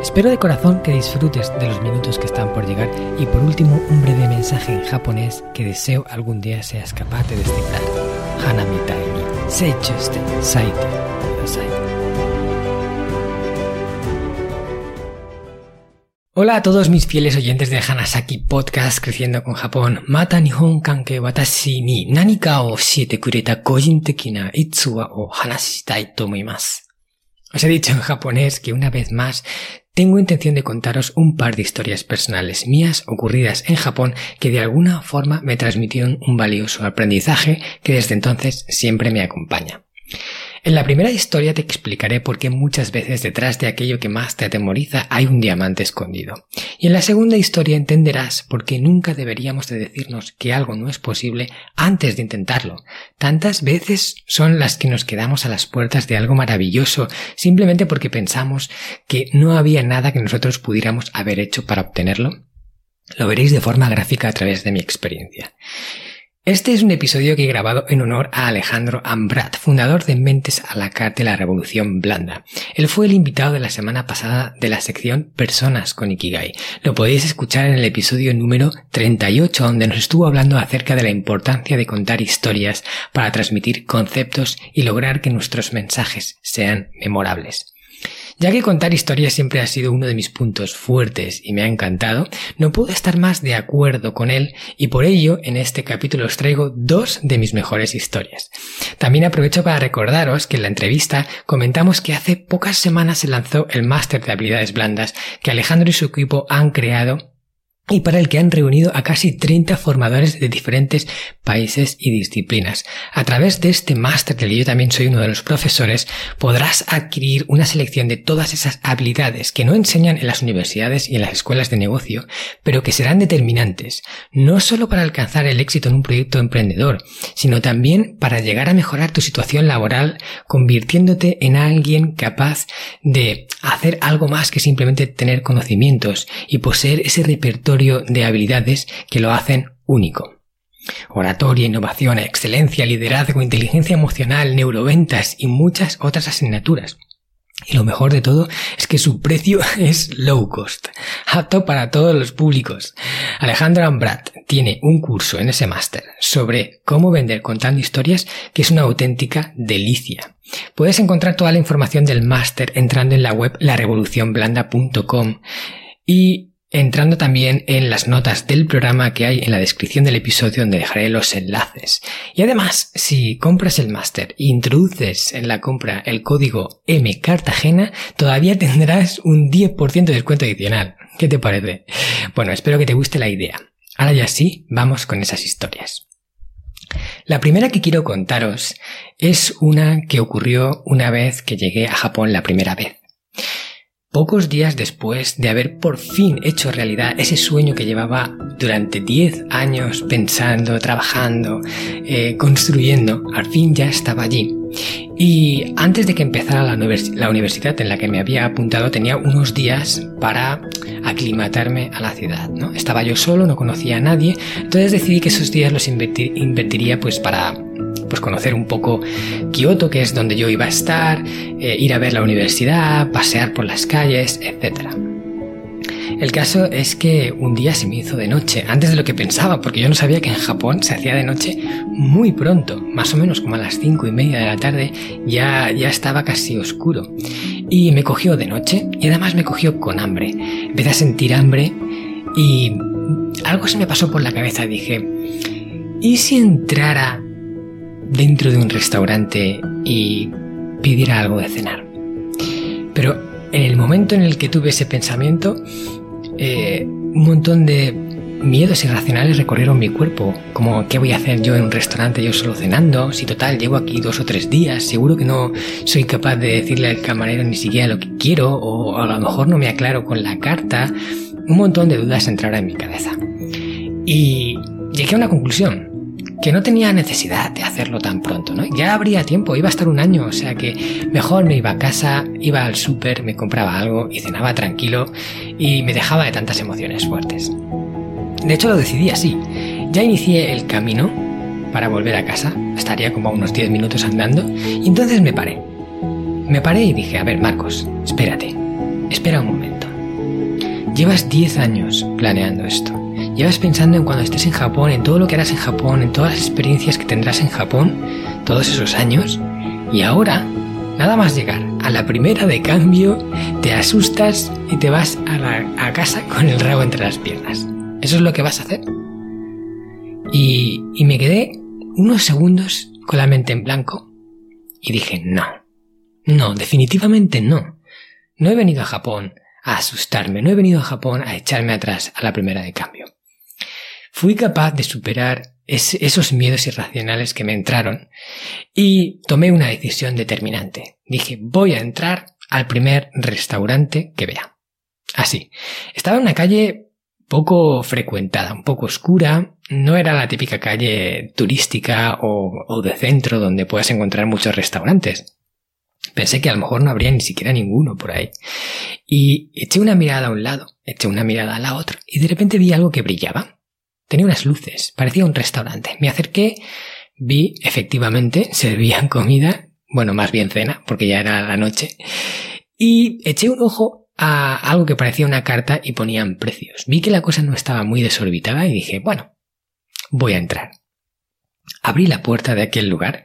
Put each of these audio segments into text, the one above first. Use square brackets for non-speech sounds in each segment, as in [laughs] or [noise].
Espero de corazón que disfrutes de los minutos que están por llegar y por último un breve mensaje en japonés que deseo algún día seas capaz de descifrar. Hanami ni seichuste saite. Hola a todos mis fieles oyentes de Hanasaki Podcast Creciendo con Japón. Mata Nihon Kanke Watashi ni nanika o shiete kureta gojin na itsuwa o hanashitai to omoimasu. Os he dicho en japonés que una vez más tengo intención de contaros un par de historias personales mías ocurridas en Japón que de alguna forma me transmitieron un valioso aprendizaje que desde entonces siempre me acompaña. En la primera historia te explicaré por qué muchas veces detrás de aquello que más te atemoriza hay un diamante escondido. Y en la segunda historia entenderás por qué nunca deberíamos de decirnos que algo no es posible antes de intentarlo. Tantas veces son las que nos quedamos a las puertas de algo maravilloso simplemente porque pensamos que no había nada que nosotros pudiéramos haber hecho para obtenerlo. Lo veréis de forma gráfica a través de mi experiencia. Este es un episodio que he grabado en honor a Alejandro Ambrat, fundador de Mentes a la Carta de la Revolución Blanda. Él fue el invitado de la semana pasada de la sección Personas con Ikigai. Lo podéis escuchar en el episodio número 38, donde nos estuvo hablando acerca de la importancia de contar historias para transmitir conceptos y lograr que nuestros mensajes sean memorables. Ya que contar historias siempre ha sido uno de mis puntos fuertes y me ha encantado, no puedo estar más de acuerdo con él y por ello en este capítulo os traigo dos de mis mejores historias. También aprovecho para recordaros que en la entrevista comentamos que hace pocas semanas se lanzó el máster de habilidades blandas que Alejandro y su equipo han creado y para el que han reunido a casi 30 formadores de diferentes países y disciplinas. A través de este máster, del que yo también soy uno de los profesores, podrás adquirir una selección de todas esas habilidades que no enseñan en las universidades y en las escuelas de negocio, pero que serán determinantes, no solo para alcanzar el éxito en un proyecto emprendedor, sino también para llegar a mejorar tu situación laboral, convirtiéndote en alguien capaz de hacer algo más que simplemente tener conocimientos y poseer ese repertorio de habilidades que lo hacen único. Oratoria, innovación, excelencia, liderazgo, inteligencia emocional, neuroventas y muchas otras asignaturas. Y lo mejor de todo es que su precio [laughs] es low cost, apto para todos los públicos. Alejandro Ambrat tiene un curso en ese máster sobre cómo vender contando historias que es una auténtica delicia. Puedes encontrar toda la información del máster entrando en la web larevolucionblanda.com y entrando también en las notas del programa que hay en la descripción del episodio donde dejaré los enlaces. Y además, si compras el máster e introduces en la compra el código M Cartagena, todavía tendrás un 10% de descuento adicional. ¿Qué te parece? Bueno, espero que te guste la idea. Ahora ya sí, vamos con esas historias. La primera que quiero contaros es una que ocurrió una vez que llegué a Japón la primera vez. Pocos días después de haber por fin hecho realidad ese sueño que llevaba durante 10 años pensando, trabajando, eh, construyendo, al fin ya estaba allí. Y antes de que empezara la, la, universidad en la que me había apuntado tenía unos días para aclimatarme a la ciudad. ¿no? Estaba yo solo, no conocía a nadie, entonces decidí que esos días los invertiría pues para pues conocer un poco Kioto, que es donde yo iba a estar, eh, ir a ver la universidad, pasear por las calles, etc. El caso es que un día se me hizo de noche, antes de lo que pensaba, porque yo no sabía que en Japón se hacía de noche muy pronto, más o menos como a las cinco y media de la tarde, ya, ya estaba casi oscuro. Y me cogió de noche, y además me cogió con hambre. Empecé a sentir hambre y algo se me pasó por la cabeza, dije, ¿y si entrara dentro de un restaurante y pidiera algo de cenar. Pero en el momento en el que tuve ese pensamiento, eh, un montón de miedos irracionales recorrieron mi cuerpo, como ¿qué voy a hacer yo en un restaurante yo solo cenando? Si total llevo aquí dos o tres días, seguro que no soy capaz de decirle al camarero ni siquiera lo que quiero, o a lo mejor no me aclaro con la carta. Un montón de dudas entraron en mi cabeza. Y llegué a una conclusión. Que no tenía necesidad de hacerlo tan pronto, ¿no? Ya habría tiempo, iba a estar un año, o sea que mejor me iba a casa, iba al súper, me compraba algo y cenaba tranquilo y me dejaba de tantas emociones fuertes. De hecho lo decidí así. Ya inicié el camino para volver a casa, estaría como unos 10 minutos andando, y entonces me paré. Me paré y dije, a ver Marcos, espérate, espera un momento. Llevas 10 años planeando esto. Llevas pensando en cuando estés en Japón, en todo lo que harás en Japón, en todas las experiencias que tendrás en Japón, todos esos años, y ahora, nada más llegar a la primera de cambio, te asustas y te vas a, casa con el rabo entre las piernas. ¿Eso es lo que vas a hacer? Y me quedé unos segundos con la mente en blanco y dije, no, no, definitivamente no. No he venido a Japón a asustarme, no he venido a Japón a echarme atrás a la primera de cambio. Fui capaz de superar esos miedos irracionales que me entraron y tomé una decisión determinante. Dije, voy a entrar al primer restaurante que vea. Así. Estaba en una calle poco frecuentada, un poco oscura, no era la típica calle turística o, de centro donde puedas encontrar muchos restaurantes. Pensé que a lo mejor no habría ni siquiera ninguno por ahí. Y eché una mirada a un lado, eché una mirada a la otra, y de repente vi algo que brillaba. Tenía unas luces, parecía un restaurante. Me acerqué, vi, efectivamente, servían [laughs] comida, bueno, más bien cena, porque ya era la noche, y eché un ojo a algo que parecía una carta y ponían precios. Vi que la cosa no estaba muy desorbitada y dije, bueno, voy a entrar. Abrí la puerta de aquel lugar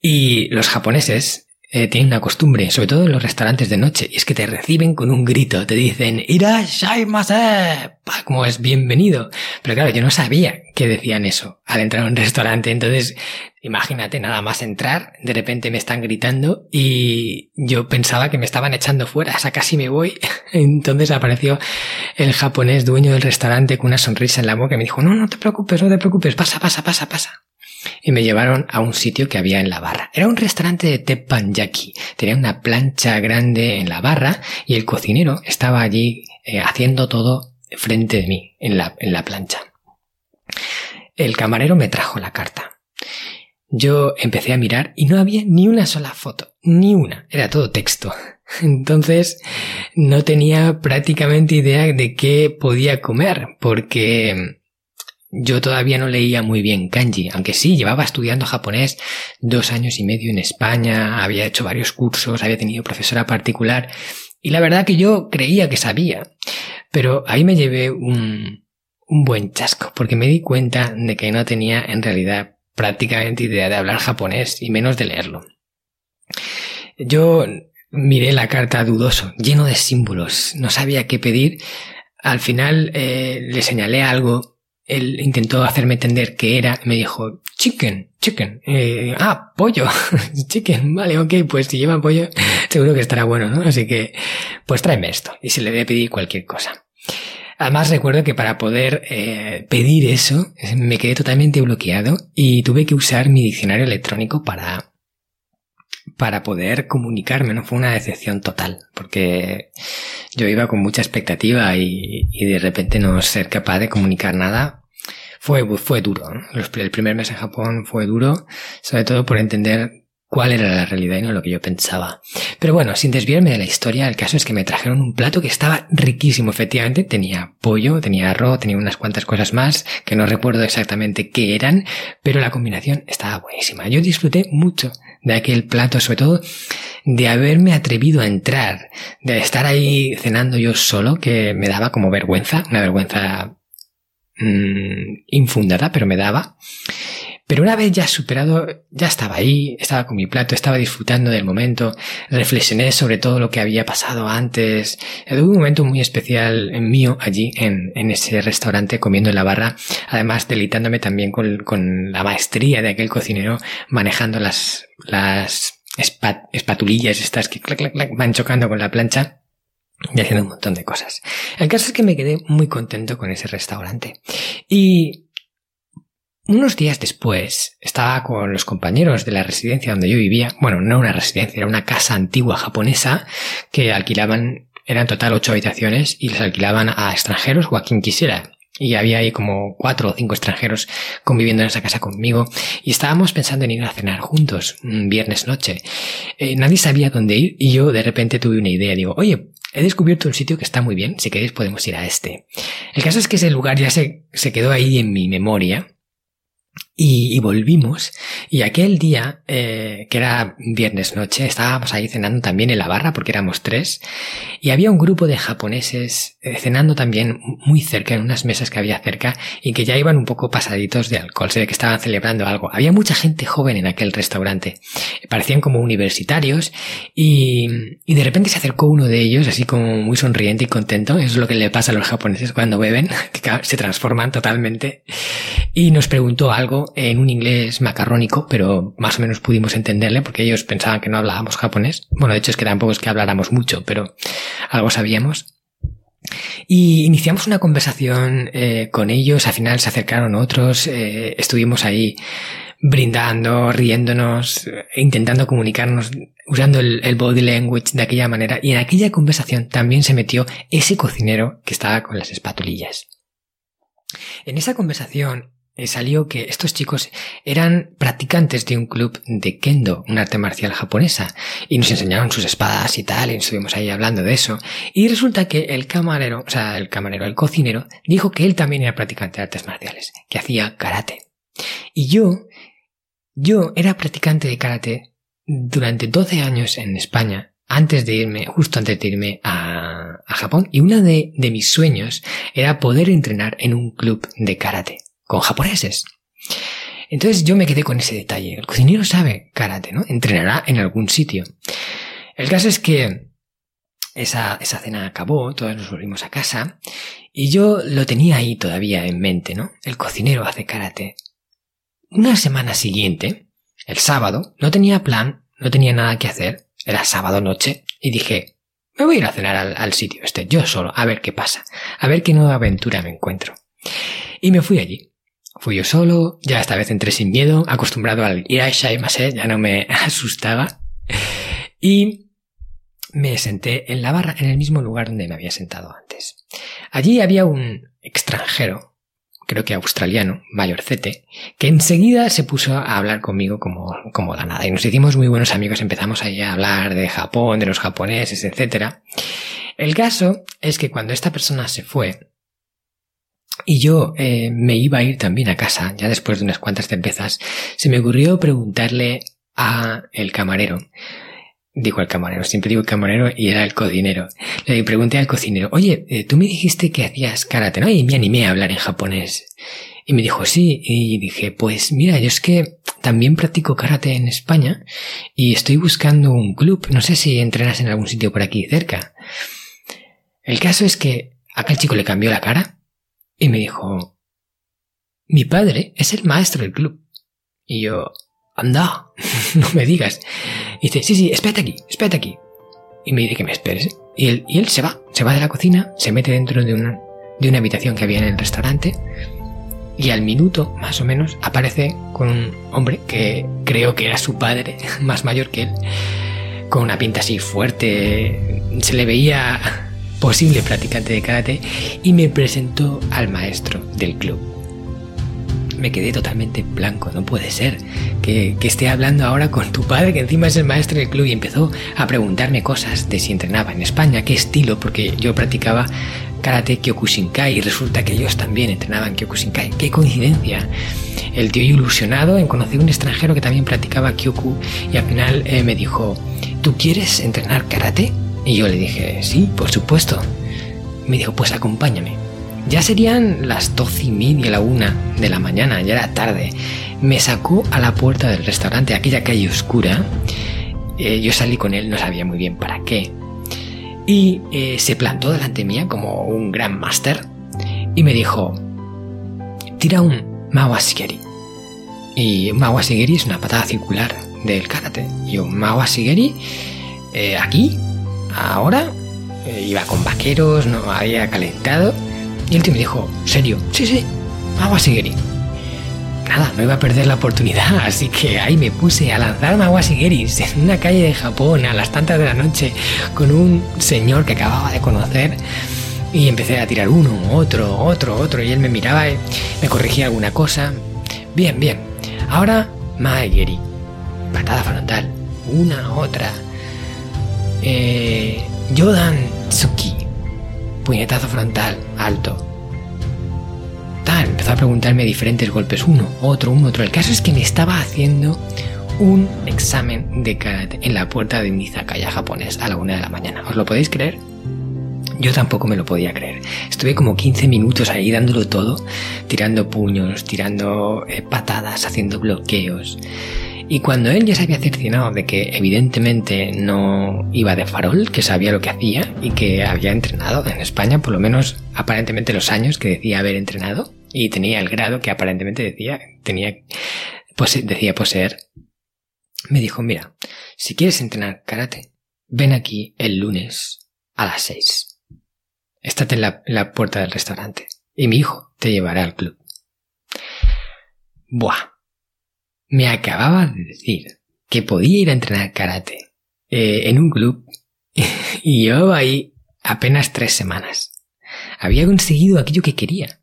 y los japoneses eh, tienen una costumbre, sobre todo en los restaurantes de noche, y es que te reciben con un grito, te dicen Irashai-mase, como es bienvenido. Pero claro, yo no sabía que decían eso al entrar a un restaurante, entonces imagínate nada más entrar, de repente me están gritando y yo pensaba que me estaban echando fuera, o sea, casi me voy. [laughs] Entonces apareció el japonés dueño del restaurante con una sonrisa en la boca y me dijo, no, no te preocupes, no te preocupes, pasa, pasa, pasa, pasa y me llevaron a un sitio que había en la barra. Era un restaurante de teppanyaki. Tenía una plancha grande en la barra y el cocinero estaba allí eh, haciendo todo frente de mí en la, en la plancha. El camarero me trajo la carta. Yo empecé a mirar y no había ni una sola foto, ni una, era todo texto. [laughs] Entonces no tenía prácticamente idea de qué podía comer, porque yo todavía no leía muy bien kanji, aunque sí, llevaba estudiando japonés dos años y medio en España, había hecho varios cursos, había tenido profesora particular, y la verdad que yo creía que sabía. Pero ahí me llevé un, un buen chasco, porque me di cuenta de que no tenía en realidad prácticamente idea de hablar japonés y menos de leerlo. Yo miré la carta dudoso, lleno de símbolos, no sabía qué pedir. Al final eh, le señalé algo él intentó hacerme entender qué era, me dijo, chicken, chicken, eh, ah, pollo, [laughs] chicken, vale, ok, pues si lleva pollo, seguro que estará bueno, ¿no? Así que, pues tráeme esto, y se le debe pedir cualquier cosa. Además recuerdo que para poder eh, pedir eso me quedé totalmente bloqueado y tuve que usar mi diccionario electrónico para para poder comunicarme, ¿no? Fue una decepción total, porque yo iba con mucha expectativa y, y de repente no ser capaz de comunicar nada fue, fue duro. El primer mes en Japón fue duro, sobre todo por entender cuál era la realidad y no lo que yo pensaba. Pero bueno, sin desviarme de la historia, el caso es que me trajeron un plato que estaba riquísimo, efectivamente. Tenía pollo, tenía arroz, tenía unas cuantas cosas más que no recuerdo exactamente qué eran, pero la combinación estaba buenísima. Yo disfruté mucho de aquel plato, sobre todo de haberme atrevido a entrar, de estar ahí cenando yo solo, que me daba como vergüenza, una vergüenza mmm, infundada, pero me daba. Pero una vez ya superado, ya estaba ahí, estaba con mi plato, estaba disfrutando del momento, reflexioné sobre todo lo que había pasado antes. Tuve un momento muy especial mío allí, en, ese restaurante, comiendo en la barra, además deleitándome también con, con la maestría de aquel cocinero, manejando las, las espatulillas estas que clac, clac, clac, van chocando con la plancha y haciendo un montón de cosas. El caso es que me quedé muy contento con ese restaurante. Y unos días después estaba con los compañeros de la residencia donde yo vivía, bueno, no una residencia, era una casa antigua japonesa que alquilaban, eran total ocho habitaciones y les alquilaban a extranjeros o a quien quisiera. y había ahí como cuatro o cinco extranjeros conviviendo en esa casa conmigo y estábamos pensando en ir a cenar juntos un viernes noche. Eh, nadie sabía dónde ir y yo de repente tuve una idea. Digo, oye, he descubierto un sitio que está muy bien, si queréis podemos ir a este. El caso es que ese lugar ya se, se quedó ahí en mi memoria y, volvimos. Y aquel día, eh, que era viernes noche, estábamos ahí cenando también en la barra porque éramos tres. Y había un grupo de japoneses eh, cenando también muy cerca, en unas mesas que había cerca, y que ya iban un poco pasaditos de alcohol. Se ve que estaban celebrando algo. Había mucha gente joven en aquel restaurante. Parecían como universitarios. Y, y de repente se acercó uno de ellos, así como muy sonriente y contento. Eso es lo que le pasa a los japoneses cuando beben, [laughs] que se transforman totalmente. Y nos preguntó algo en un inglés macarrónico, pero más o menos pudimos entenderle porque ellos pensaban que no hablábamos japonés. Bueno, de hecho es que tampoco es que habláramos mucho, pero algo sabíamos. Y iniciamos una conversación eh, con ellos, al final se acercaron otros, eh, estuvimos ahí brindando, riéndonos, intentando comunicarnos usando el, el, body language de aquella manera y en aquella conversación también se metió ese cocinero que estaba con las espatulillas. En esa conversación eh, salió que estos chicos eran practicantes de un club de kendo, un arte marcial japonesa, y nos enseñaron sus espadas y tal, y estuvimos ahí hablando de eso. Y resulta que el camarero, o sea, el camarero, el cocinero, dijo que él también era practicante de artes marciales, que hacía karate. Y yo, yo era practicante de karate durante 12 años en España, antes de irme, justo antes de irme a, a Japón, y uno de, de mis sueños era poder entrenar en un club de karate con japoneses. Entonces yo me quedé con ese detalle. El cocinero sabe karate, ¿no? Entrenará en algún sitio. El caso es que esa, esa cena acabó, todos nos volvimos a casa y yo lo tenía ahí todavía en mente, ¿no? El cocinero hace karate. Una semana siguiente, el sábado, no tenía plan, no tenía nada que hacer, era sábado noche y dije, me voy a ir a cenar al, al sitio este, yo solo, a ver qué pasa, a ver qué nueva aventura me encuentro. Y me fui allí. Fui yo solo, ya esta vez entré sin miedo, acostumbrado al ir a Mase, ya no me [laughs] asustaba. Y me senté en la barra, en el mismo lugar donde me había sentado antes. Allí había un extranjero, creo que australiano, mayorcete, que enseguida se puso a hablar conmigo como, como da nada. Y nos hicimos muy buenos amigos, empezamos ahí a hablar de Japón, de los japoneses, etc. El caso es que cuando esta persona se fue, y yo eh, me iba a ir también a casa, ya después de unas cuantas cervezas, se me ocurrió preguntarle a el camarero. Digo al camarero, siempre digo el camarero y era el cocinero. Le pregunté al cocinero, oye, eh, tú me dijiste que hacías karate, ¿no? Y me animé a hablar en japonés. Y me dijo, sí. Y dije, pues mira, yo es que también practico karate en España y estoy buscando un club. No sé si entrenas en algún sitio por aquí cerca. El caso es que aquel chico le cambió la cara y me dijo, mi padre es el maestro del club. Y yo, anda, [laughs] no me digas. Y dice, sí, sí, espérate aquí, espérate aquí. Y me dice que me esperes. Y él, y él se va, se va de la cocina, se mete dentro de una, de una habitación que había en el restaurante. Y al minuto, más o menos, aparece con un hombre que creo que era su padre, [laughs] más mayor que él, con una pinta así fuerte. Se le veía posible practicante de karate, y me presentó al maestro del club. Me quedé totalmente blanco, no puede ser que, esté hablando ahora con tu padre, que encima es el maestro del club, y empezó a preguntarme cosas de si entrenaba en España, qué estilo, porque yo practicaba karate Kyokushinkai y resulta que ellos también entrenaban Kyokushinkai. ¡Qué coincidencia! El tío ilusionado en conocer un extranjero que también practicaba Kyoku y al final eh, me dijo, ¿tú quieres entrenar karate? Y yo le dije, sí, por supuesto. Me dijo, pues acompáñame. Ya serían las doce y media, la una de la mañana, ya era tarde. Me sacó a la puerta del restaurante, aquella calle oscura. Eh, yo salí con él, no sabía muy bien para qué. Y eh, se plantó delante mía como un gran máster y me dijo, tira un Mawasigeri. Y Mawasigeri es una patada circular del karate. Y yo, Mawasigeri, eh, aquí, ahora eh, iba con vaqueros, no había calentado. Y el tío me dijo, ¿serio? Sí, sí, agua Sigeri. Nada, no iba a perder la oportunidad, [laughs] así que ahí me puse a lanzarme agua Sigeris [laughs] en una calle de Japón a las tantas de la noche con un señor que acababa de conocer. Y empecé a tirar uno, otro, otro, otro, y él me miraba y me corregía alguna cosa. Bien, bien. Ahora, Maegeri. Patada frontal. Una, otra. Eh, Yodan Tsuki. Puñetazo frontal, alto. Tal, empezó a preguntarme diferentes golpes. Uno, otro, uno, otro. El caso es que me estaba haciendo un examen de karate en la puerta de Nizakaya japonés a la una de la mañana. ¿Os lo podéis creer? Yo tampoco me lo podía creer. Estuve como 15 minutos ahí dándolo todo, tirando puños, tirando eh, patadas, haciendo bloqueos. Y cuando él ya se había cerciorado de que evidentemente no iba de farol, que sabía lo que hacía y que había entrenado en España, por lo menos aparentemente los años que decía haber entrenado, y tenía el grado que aparentemente decía, tenía, decía poseer, me dijo, mira, si quieres entrenar karate, ven aquí el lunes a las seis. Estate en la, puerta del restaurante y mi hijo te llevará al club. Buah. Me acababa de decir que podía ir a entrenar karate eh, en un club [laughs] y llevaba ahí apenas tres semanas. Había conseguido aquello que quería.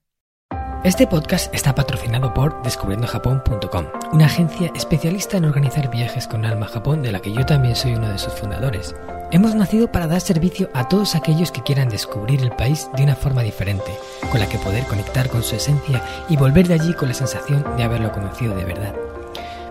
Este podcast está patrocinado por descubriendojapón.com, una agencia especialista en organizar viajes con alma a Japón de la que yo también soy uno de sus fundadores. Hemos nacido para dar servicio a todos aquellos que quieran descubrir el país de una forma diferente, con la que poder conectar con su esencia y volver de allí con la sensación de haberlo conocido de verdad.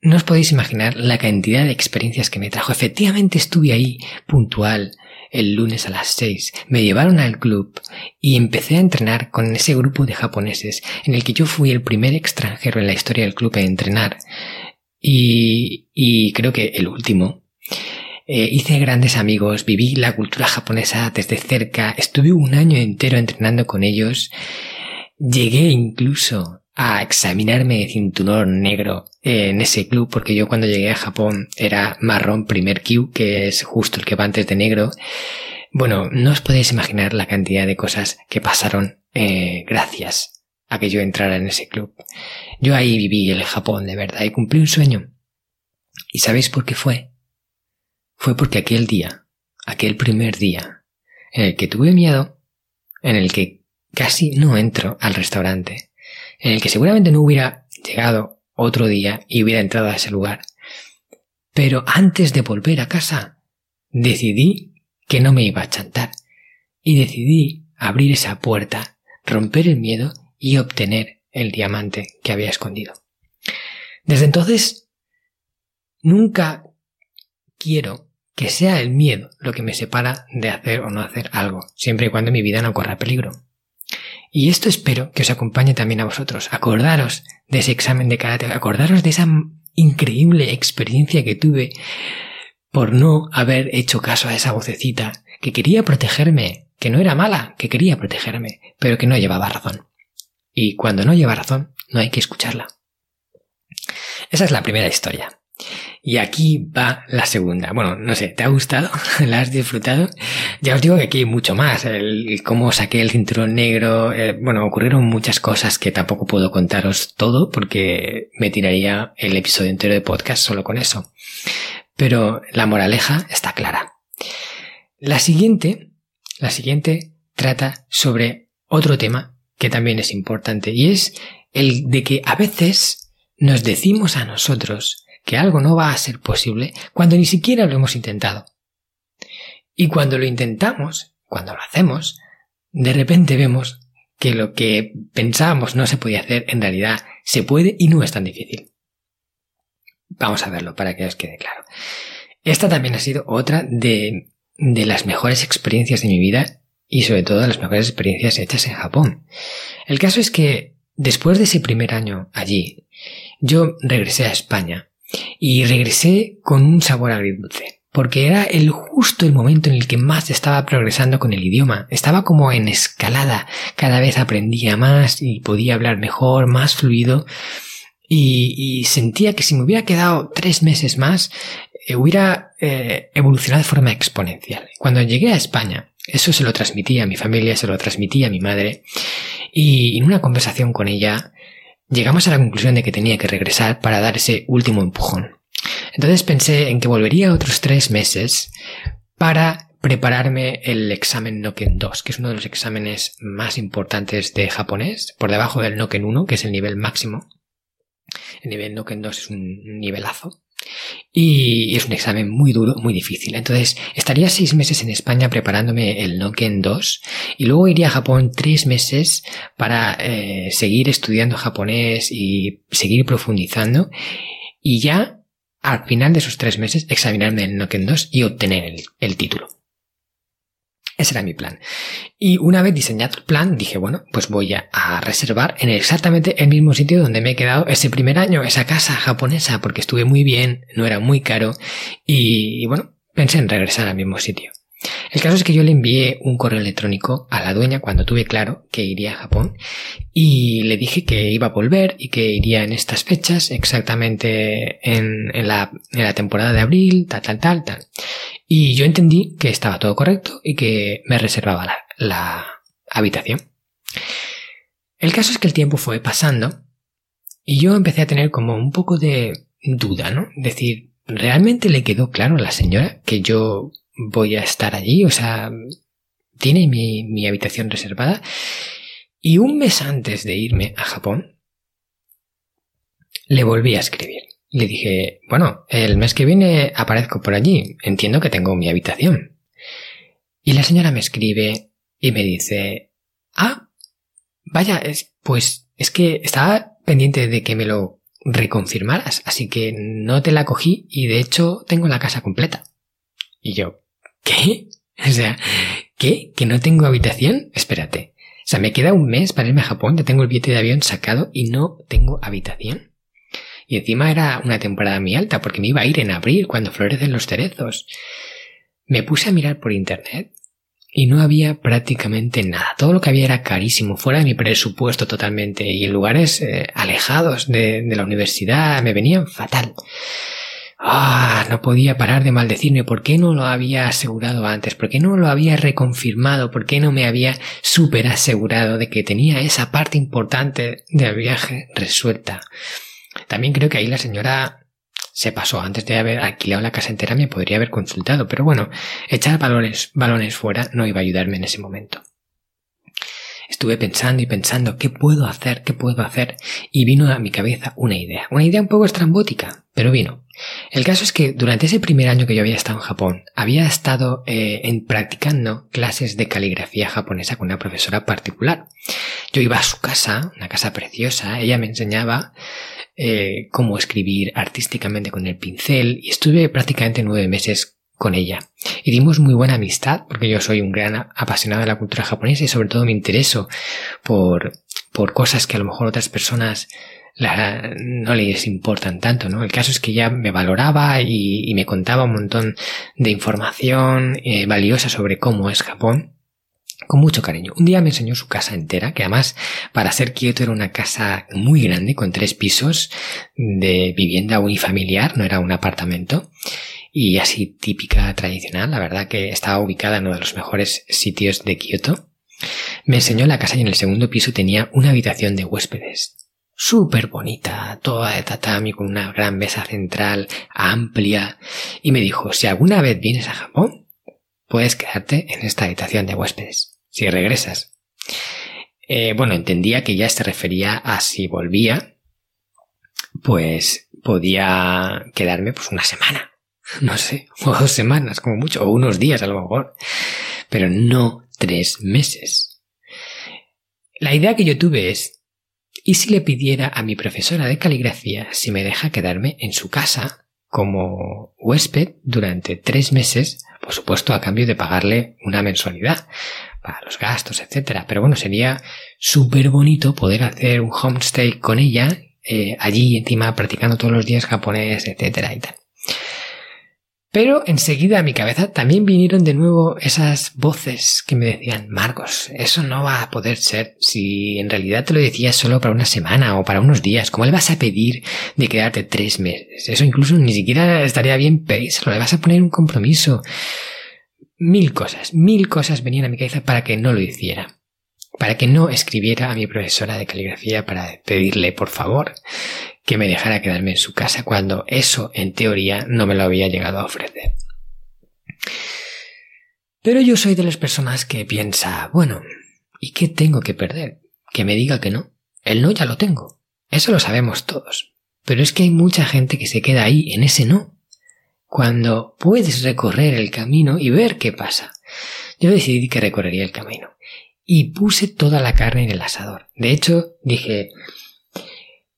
no os podéis imaginar la cantidad de experiencias que me trajo. Efectivamente estuve ahí puntual el lunes a las 6. Me llevaron al club y empecé a entrenar con ese grupo de japoneses en el que yo fui el primer extranjero en la historia del club a entrenar. Y, y creo que el último. Eh, hice grandes amigos, viví la cultura japonesa desde cerca, estuve un año entero entrenando con ellos, llegué incluso a examinarme de cinturón negro en ese club porque yo cuando llegué a Japón era marrón primer Q, que es justo el que va antes de negro. Bueno, no os podéis imaginar la cantidad de cosas que pasaron eh, gracias a que yo entrara en ese club. Yo ahí viví el Japón de verdad y cumplí un sueño. ¿Y sabéis por qué fue? fue porque aquel día, aquel primer día, en el que tuve miedo, en el que casi no entro al restaurante, en el que seguramente no hubiera llegado otro día y hubiera entrado a ese lugar. Pero antes de volver a casa, decidí que no me iba a chantar y decidí abrir esa puerta, romper el miedo y obtener el diamante que había escondido. Desde entonces, nunca quiero que sea el miedo lo que me separa de hacer o no hacer algo, siempre y cuando mi vida no corra peligro. Y esto espero que os acompañe también a vosotros. Acordaros de ese examen de karate, acordaros de esa increíble experiencia que tuve por no haber hecho caso a esa vocecita que quería protegerme, que no era mala, que quería protegerme, pero que no llevaba razón. Y cuando no lleva razón, no hay que escucharla. Esa es la primera historia. Y aquí va la segunda. Bueno, no sé, ¿te ha gustado? [laughs] ¿La has disfrutado? Ya os digo que aquí hay mucho más. El, cómo saqué el cinturón negro. Eh, bueno, ocurrieron muchas cosas que tampoco puedo contaros todo porque me tiraría el episodio entero de podcast solo con eso. Pero la moraleja está clara. La siguiente, la siguiente trata sobre otro tema que también es importante y es el de que a veces nos decimos a nosotros que algo no va a ser posible cuando ni siquiera lo hemos intentado. Y cuando lo intentamos, cuando lo hacemos, de repente vemos que lo que pensábamos no se podía hacer en realidad se puede y no es tan difícil. Vamos a verlo para que os quede claro. Esta también ha sido otra de, de las mejores experiencias de mi vida y sobre todo las mejores experiencias hechas en Japón. El caso es que después de ese primer año allí, yo regresé a España y regresé con un sabor agridulce. porque era el justo el momento en el que más estaba progresando con el idioma. Estaba como en escalada, cada vez aprendía más y podía hablar mejor, más fluido. Y, sentía que si me hubiera quedado tres meses más, eh, hubiera eh, evolucionado de forma exponencial. Cuando llegué a España, eso se lo transmitía a mi familia, se lo transmitía a mi madre, y en una conversación con ella llegamos a la conclusión de que tenía que regresar para dar ese último empujón. Entonces pensé en que volvería otros tres meses para prepararme el examen Noken 2, que es uno de los exámenes más importantes de japonés, por debajo del Noken 1, que es el nivel máximo. El nivel Noken 2 es un nivelazo. Y es un examen muy duro, muy difícil. Entonces, estaría seis meses en España preparándome el Noken 2 y luego iría a Japón tres meses para eh, seguir estudiando japonés y seguir profundizando y ya al final de esos tres meses examinarme el Noken 2 y obtener el, título. Ese era mi plan. Y una vez diseñado el plan, dije, bueno, pues voy a, reservar en exactamente el mismo sitio donde me he quedado ese primer año, esa casa japonesa, porque estuve muy bien, no era muy caro, y bueno, pensé en regresar al mismo sitio. El caso es que yo le envié un correo electrónico a la dueña cuando tuve claro que iría a Japón y le dije que iba a volver y que iría en estas fechas, exactamente en, la, temporada de abril, tal, tal, tal, tal. Y yo entendí que estaba todo correcto y que me reservaba la, habitación. El caso es que el tiempo fue pasando y yo empecé a tener como un poco de duda, ¿no? Decir, ¿realmente le quedó claro a la señora que yo voy a estar allí, o sea, tiene mi, habitación reservada. Y un mes antes de irme a Japón, le volví a escribir. Le dije, bueno, el mes que viene aparezco por allí, entiendo que tengo mi habitación. Y la señora me escribe y me dice, ah, vaya, es, pues es que estaba pendiente de que me lo reconfirmaras, así que no te la cogí y de hecho tengo la casa completa. Y yo, ¿Qué? [laughs] O sea, ¿qué? ¿Que no tengo habitación? Espérate. O sea, me queda un mes para irme a Japón, ya tengo el billete de avión sacado y no tengo habitación. Y encima era una temporada muy alta porque me iba a ir en abril cuando florecen los cerezos. Me puse a mirar por internet y no había prácticamente nada. Todo lo que había era carísimo, fuera de mi presupuesto totalmente y en lugares eh, alejados de, la universidad me venían fatal. Ah, no podía parar de maldecirme. ¿Por qué no lo había asegurado antes? ¿Por qué no lo había reconfirmado? ¿Por qué no me había super asegurado de que tenía esa parte importante del viaje resuelta? También creo que ahí la señora se pasó. Antes de haber alquilado la casa entera me podría haber consultado. Pero bueno, echar balones, balones fuera no iba a ayudarme en ese momento. Estuve pensando y pensando qué puedo hacer, qué puedo hacer, y vino a mi cabeza una idea. Una idea un poco estrambótica, pero vino. El caso es que durante ese primer año que yo había estado en Japón, había estado eh, en, practicando clases de caligrafía japonesa con una profesora particular. Yo iba a su casa, una casa preciosa, ella me enseñaba eh, cómo escribir artísticamente con el pincel y estuve prácticamente nueve meses con ella. Y dimos muy buena amistad, porque yo soy un gran apasionado de la cultura japonesa y sobre todo me intereso por, por cosas que a lo mejor otras personas no les importan tanto, ¿no? El caso es que ella me valoraba y, me contaba un montón de información eh, valiosa sobre cómo es Japón con mucho cariño. Un día me enseñó su casa entera, que además para ser quieto era una casa muy grande, con tres pisos de vivienda unifamiliar, no era un apartamento y así típica tradicional. La verdad que estaba ubicada en uno de los mejores sitios de Kioto. Me enseñó la casa y en el segundo piso tenía una habitación de huéspedes. Súper bonita, toda de tatami con una gran mesa central amplia y me dijo, si alguna vez vienes a Japón, puedes quedarte en esta habitación de huéspedes, si regresas. Eh, bueno, entendía que ya se refería a si volvía, pues podía quedarme pues una semana no sé, o dos semanas como mucho, o unos días a lo mejor, pero no tres meses. La idea que yo tuve es, ¿y si le pidiera a mi profesora de caligrafía si me deja quedarme en su casa como huésped durante tres meses, por supuesto a cambio de pagarle una mensualidad para los gastos, etcétera. Pero bueno, sería súper bonito poder hacer un homestay con ella eh, allí encima practicando todos los días japonés, etcétera y tal. Pero enseguida a mi cabeza también vinieron de nuevo esas voces que me decían, Marcos, eso no va a poder ser si en realidad te lo decías solo para una semana o para unos días. ¿Cómo le vas a pedir de quedarte tres meses? Eso incluso ni siquiera estaría bien pedírselo, le vas a poner un compromiso. Mil cosas, mil cosas venían a mi cabeza para que no lo hiciera. Para que no escribiera a mi profesora de caligrafía para pedirle, por favor, que me dejara quedarme en su casa cuando eso, en teoría, no me lo había llegado a ofrecer. Pero yo soy de las personas que piensa, bueno, ¿y qué tengo que perder? Que me diga que no. El no ya lo tengo. Eso lo sabemos todos. Pero es que hay mucha gente que se queda ahí, en ese no. Cuando puedes recorrer el camino y ver qué pasa. Yo decidí que recorrería el camino. Y puse toda la carne en el asador. De hecho, dije,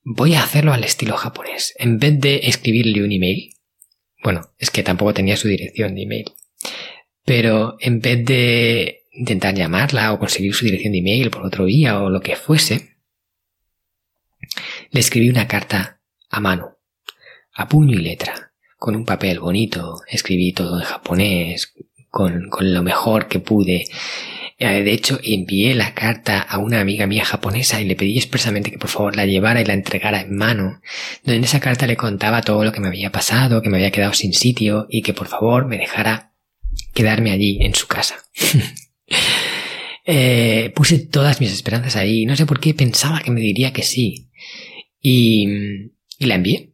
voy a hacerlo al estilo japonés. En vez de escribirle un email, bueno, es que tampoco tenía su dirección de email, pero en vez de intentar llamarla o conseguir su dirección de email por otro día o lo que fuese, le escribí una carta a mano, a puño y letra, con un papel bonito, escribí todo en japonés, con, con lo mejor que pude, de hecho, envié la carta a una amiga mía japonesa y le pedí expresamente que por favor la llevara y la entregara en mano, donde en esa carta le contaba todo lo que me había pasado, que me había quedado sin sitio y que por favor me dejara quedarme allí en su casa. [laughs] Eh, puse todas mis esperanzas ahí, no sé por qué pensaba que me diría que sí. Y, y la envié.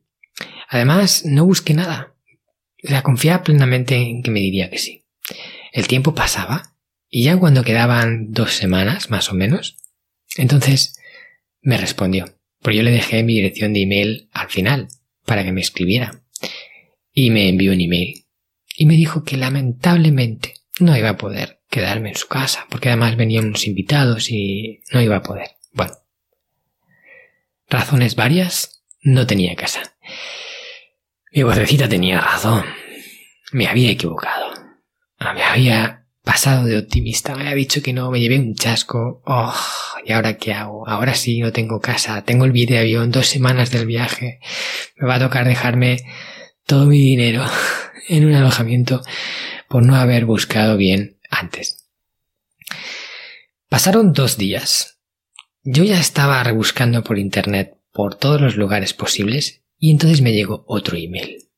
Además, no busqué nada. Sea, confiaba plenamente en que me diría que sí. El tiempo pasaba y ya cuando quedaban dos semanas, más o menos, entonces me respondió. Porque yo le dejé mi dirección de email al final, para que me escribiera. Y me envió un email. Y me dijo que lamentablemente no iba a poder quedarme en su casa, porque además venían unos invitados y no iba a poder. Bueno. Razones varias, no tenía casa. Mi vocecita tenía razón. Me había equivocado. Me había pasado de optimista. Me ha dicho que no, me llevé un chasco. Oh, ¿y ahora qué hago? Ahora sí, no tengo casa, tengo el billete de avión, dos semanas del viaje. Me va a tocar dejarme todo mi dinero [laughs] en un alojamiento por no haber buscado bien antes. Pasaron dos días. Yo ya estaba rebuscando por internet por todos los lugares posibles y entonces me llegó otro email.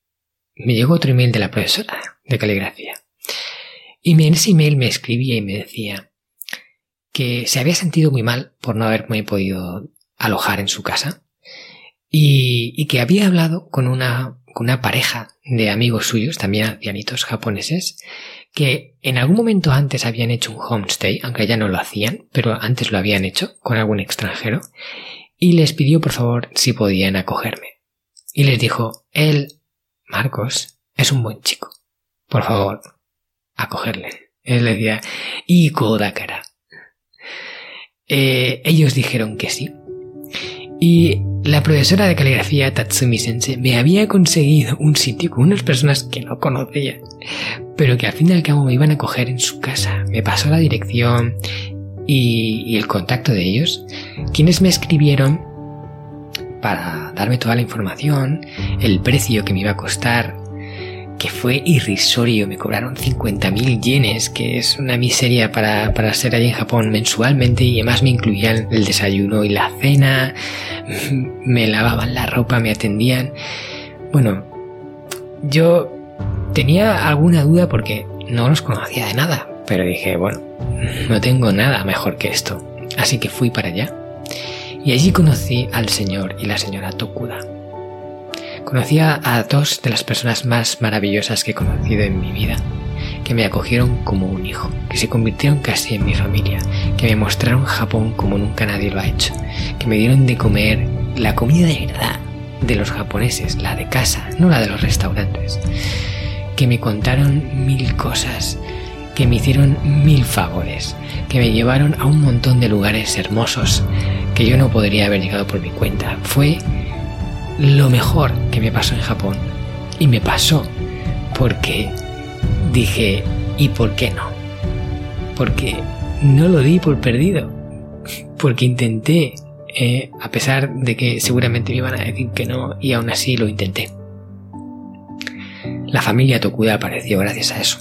Me llegó otro email de la profesora de caligrafía. Y en ese email me escribía y me decía que se había sentido muy mal por no haberme podido alojar en su casa y, que había hablado con una, pareja de amigos suyos, también ancianitos japoneses, que en algún momento antes habían hecho un homestay, aunque ya no lo hacían, pero antes lo habían hecho con algún extranjero, y les pidió por favor si podían acogerme. Y les dijo, él, Marcos, es un buen chico. Por favor, a cogerle. Él decía, y Kodakara. Eh, ellos dijeron que sí. Y la profesora de caligrafía Tatsumi Sensei me había conseguido un sitio con unas personas que no conocía, pero que al fin y al cabo me iban a coger en su casa. Me pasó la dirección y, y el contacto de ellos, quienes me escribieron para darme toda la información, el precio que me iba a costar que fue irrisorio. Me cobraron 50.000 yenes, que es una miseria para, para ser allí en Japón mensualmente y además me incluían el desayuno y la cena, [laughs] me lavaban la ropa, me atendían. Bueno, yo tenía alguna duda porque no los conocía de nada, pero dije, bueno, no tengo nada mejor que esto. Así que fui para allá. Y allí conocí al señor y la señora Tokuda Conocía a dos de las personas más maravillosas que he conocido en mi vida, que me acogieron como un hijo, que se convirtieron casi en mi familia, que me mostraron Japón como nunca nadie lo ha hecho, que me dieron de comer la comida de verdad de los japoneses, la de casa, no la de los restaurantes, que me contaron mil cosas, que me hicieron mil favores, que me llevaron a un montón de lugares hermosos que yo no podría haber llegado por mi cuenta. Fue lo mejor que me pasó en Japón. Y me pasó porque dije, ¿y por qué no? Porque no lo di por perdido. Porque intenté, eh, a pesar de que seguramente me iban a decir que no, y aún así lo intenté. La familia Tokuda apareció gracias a eso.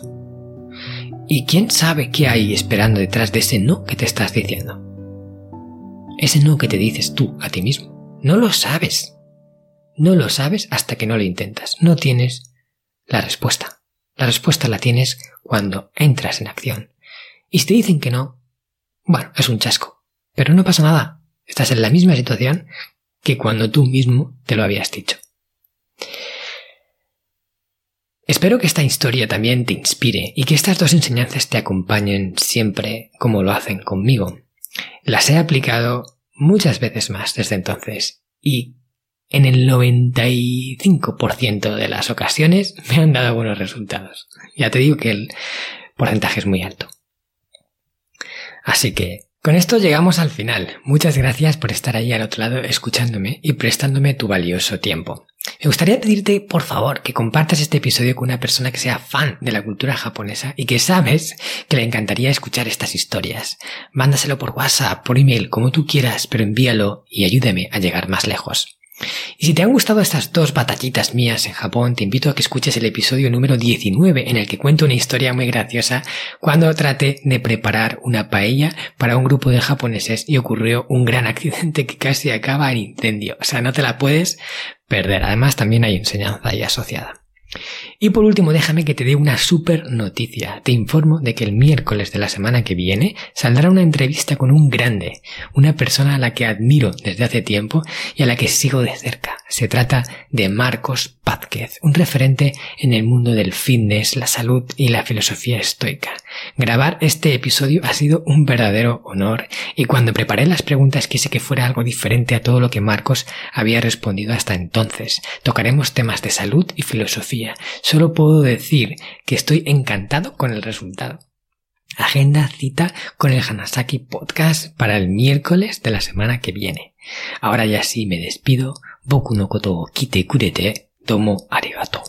¿Y quién sabe qué hay esperando detrás de ese no que te estás diciendo? Ese no que te dices tú a ti mismo. No lo sabes. No lo sabes hasta que no lo intentas. No tienes la respuesta. La respuesta la tienes cuando entras en acción. Y si te dicen que no, bueno, es un chasco. Pero no pasa nada. Estás en la misma situación que cuando tú mismo te lo habías dicho. Espero que esta historia también te inspire y que estas dos enseñanzas te acompañen siempre como lo hacen conmigo. Las he aplicado muchas veces más desde entonces y en el 95% de las ocasiones me han dado buenos resultados. Ya te digo que el porcentaje es muy alto. Así que con esto llegamos al final. Muchas gracias por estar ahí al otro lado escuchándome y prestándome tu valioso tiempo. Me gustaría pedirte, por favor, que compartas este episodio con una persona que sea fan de la cultura japonesa y que sabes que le encantaría escuchar estas historias. Mándaselo por WhatsApp, por email, como tú quieras, pero envíalo y ayúdame a llegar más lejos. Y si te han gustado estas dos batallitas mías en Japón, te invito a que escuches el episodio número 19 en el que cuento una historia muy graciosa cuando traté de preparar una paella para un grupo de japoneses y ocurrió un gran accidente que casi acaba en incendio. O sea, no te la puedes perder. Además, también hay enseñanza ahí asociada. Y por último, déjame que te dé una super noticia. Te informo de que el miércoles de la semana que viene saldrá una entrevista con un grande, una persona a la que admiro desde hace tiempo y a la que sigo de cerca. Se trata de Marcos Pázquez, un referente en el mundo del fitness, la salud y la filosofía estoica. Grabar este episodio ha sido un verdadero honor y cuando preparé las preguntas quise que fuera algo diferente a todo lo que Marcos había respondido hasta entonces. Tocaremos temas de salud y filosofía. Solo puedo decir que estoy encantado con el resultado. Agenda cita con el Hanasaki Podcast para el miércoles de la semana que viene. Ahora ya sí me despido. Boku no koto kite kurete. Tomo arigato.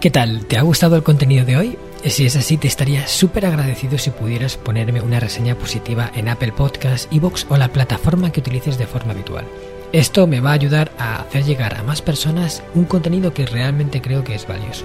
¿Qué tal? ¿Te ha gustado el contenido de hoy? Si es así, te estaría súper agradecido si pudieras ponerme una reseña positiva en Apple Podcasts, Evox o la plataforma que utilices de forma habitual. Esto me va a ayudar a hacer llegar a más personas un contenido que realmente creo que es valioso.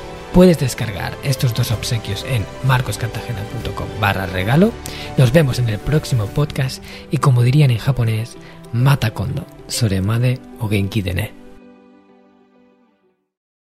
Puedes descargar estos dos obsequios en marcoscartagena.com barra regalo. Nos vemos en el próximo podcast y como dirían en japonés, mata kondo, soremade o genki.